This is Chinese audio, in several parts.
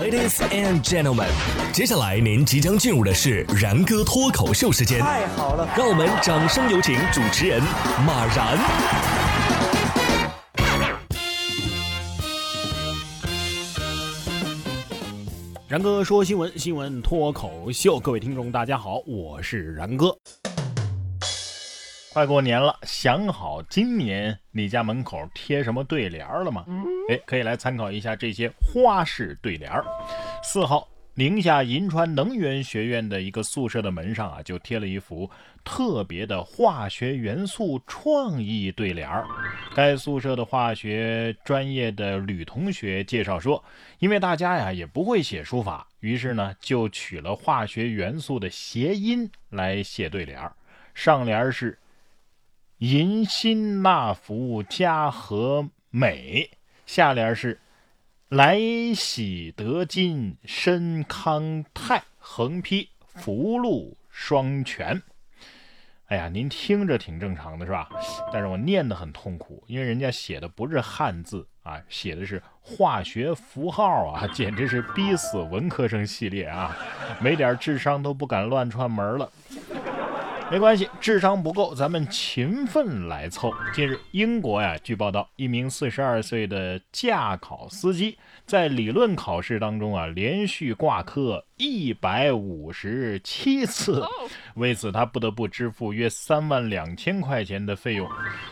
Ladies and gentlemen，接下来您即将进入的是然哥脱口秀时间。太好了，让我们掌声有请主持人马然。然哥说新闻，新闻脱口秀，各位听众大家好，我是然哥。快过年了，想好今年你家门口贴什么对联了吗？哎，可以来参考一下这些花式对联儿。四号，宁夏银川能源学院的一个宿舍的门上啊，就贴了一幅特别的化学元素创意对联儿。该宿舍的化学专业的吕同学介绍说，因为大家呀也不会写书法，于是呢就取了化学元素的谐音来写对联儿。上联是。银锌钠氟加和镁，下联是来喜得金身康泰，横批福禄双全。哎呀，您听着挺正常的是吧？但是我念得很痛苦，因为人家写的不是汉字啊，写的是化学符号啊，简直是逼死文科生系列啊！没点智商都不敢乱串门了。没关系，智商不够，咱们勤奋来凑。近日，英国呀，据报道，一名四十二岁的驾考司机在理论考试当中啊，连续挂科。一百五十七次，为此他不得不支付约三万两千块钱的费用。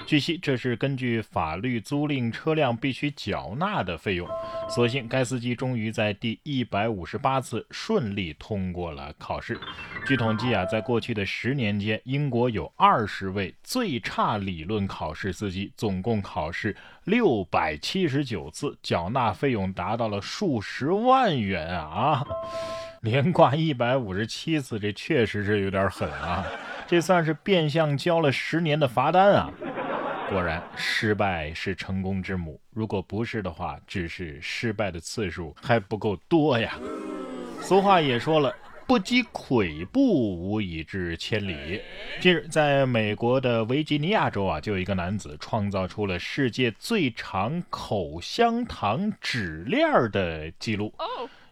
据悉，这是根据法律租赁车辆必须缴纳的费用。所幸，该司机终于在第一百五十八次顺利通过了考试。据统计啊，在过去的十年间，英国有二十位最差理论考试司机，总共考试六百七十九次，缴纳费用达到了数十万元啊！连挂一百五十七次，这确实是有点狠啊！这算是变相交了十年的罚单啊！果然，失败是成功之母。如果不是的话，只是失败的次数还不够多呀。俗话也说了，不积跬步，无以至千里。近日，在美国的维吉尼亚州啊，就有一个男子创造出了世界最长口香糖纸链的记录，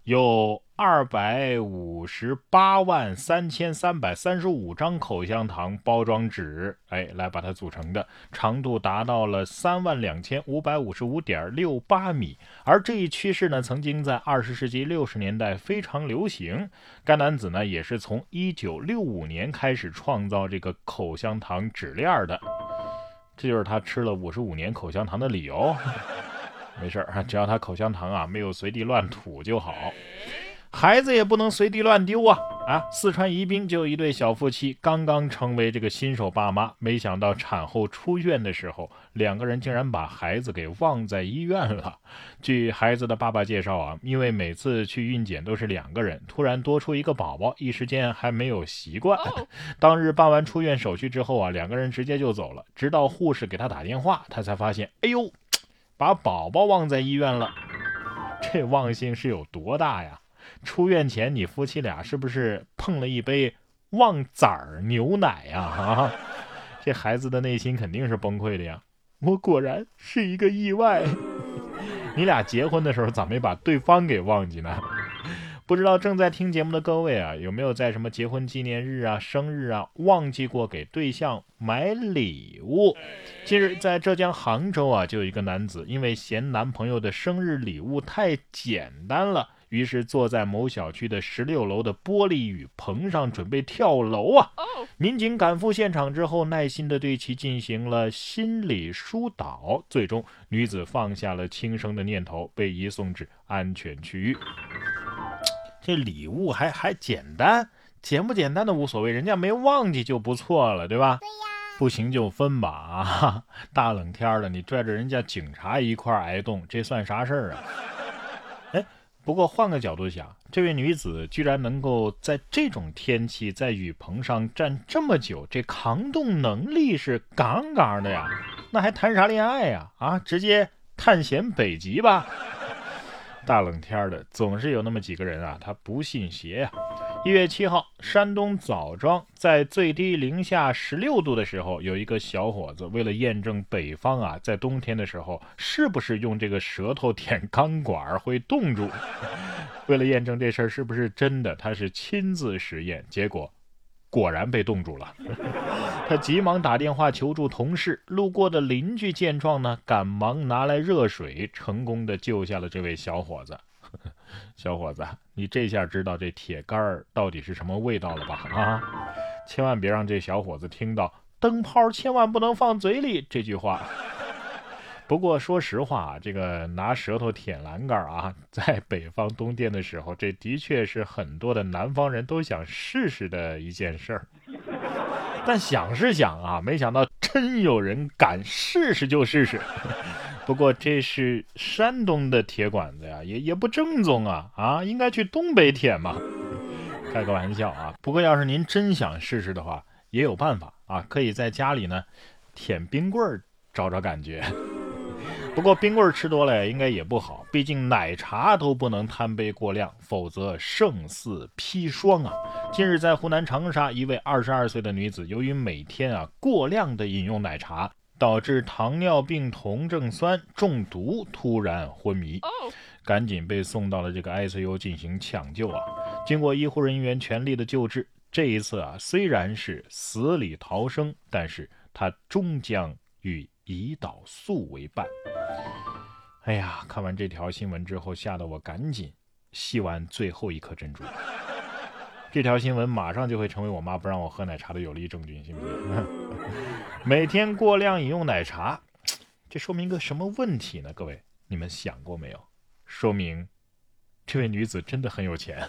有。二百五十八万三千三百三十五张口香糖包装纸，哎，来把它组成的，长度达到了三万两千五百五十五点六八米。而这一趋势呢，曾经在二十世纪六十年代非常流行。该男子呢，也是从一九六五年开始创造这个口香糖纸链的。这就是他吃了五十五年口香糖的理由。没事儿，只要他口香糖啊没有随地乱吐就好。孩子也不能随地乱丢啊！啊，四川宜宾就有一对小夫妻，刚刚成为这个新手爸妈，没想到产后出院的时候，两个人竟然把孩子给忘在医院了。据孩子的爸爸介绍啊，因为每次去孕检都是两个人，突然多出一个宝宝，一时间还没有习惯。当日办完出院手续之后啊，两个人直接就走了，直到护士给他打电话，他才发现，哎呦，把宝宝忘在医院了。这忘性是有多大呀？出院前，你夫妻俩是不是碰了一杯旺仔儿牛奶呀？啊，这孩子的内心肯定是崩溃的呀！我果然是一个意外。你俩结婚的时候咋没把对方给忘记呢？不知道正在听节目的各位啊，有没有在什么结婚纪念日啊、生日啊，忘记过给对象买礼物？近日，在浙江杭州啊，就有一个男子因为嫌男朋友的生日礼物太简单了。于是坐在某小区的十六楼的玻璃雨棚上准备跳楼啊！民警赶赴现场之后，耐心的对其进行了心理疏导，最终女子放下了轻生的念头，被移送至安全区域。这礼物还还简单，简不简单的无所谓，人家没忘记就不错了，对吧？对呀。不行就分吧啊！大冷天的，你拽着人家警察一块挨冻，这算啥事儿啊？不过换个角度想，这位女子居然能够在这种天气在雨棚上站这么久，这抗冻能力是杠杠的呀！那还谈啥恋爱呀？啊，直接探险北极吧！大冷天的，总是有那么几个人啊，他不信邪呀。一月七号，山东枣庄在最低零下十六度的时候，有一个小伙子为了验证北方啊，在冬天的时候是不是用这个舌头舔钢管会冻住，为了验证这事儿是不是真的，他是亲自实验，结果果然被冻住了。他急忙打电话求助同事，路过的邻居见状呢，赶忙拿来热水，成功的救下了这位小伙子。小伙子，你这下知道这铁杆儿到底是什么味道了吧？啊，千万别让这小伙子听到“灯泡千万不能放嘴里”这句话。不过说实话，这个拿舌头舔栏杆啊，在北方冬天的时候，这的确是很多的南方人都想试试的一件事儿。但想是想啊，没想到真有人敢试试就试试。不过这是山东的铁管子呀，也也不正宗啊啊，应该去东北舔嘛。开个玩笑啊。不过要是您真想试试的话，也有办法啊，可以在家里呢舔冰棍儿找找感觉。不过冰棍儿吃多了应该也不好，毕竟奶茶都不能贪杯过量，否则胜似砒霜啊。近日在湖南长沙，一位二十二岁的女子，由于每天啊过量的饮用奶茶。导致糖尿病酮症酸中毒，突然昏迷，赶紧被送到了这个 ICU 进行抢救啊！经过医护人员全力的救治，这一次啊虽然是死里逃生，但是他终将与胰岛素为伴。哎呀，看完这条新闻之后，吓得我赶紧吸完最后一颗珍珠。这条新闻马上就会成为我妈不让我喝奶茶的有力证据，信不信？每天过量饮用奶茶，这说明个什么问题呢？各位，你们想过没有？说明这位女子真的很有钱。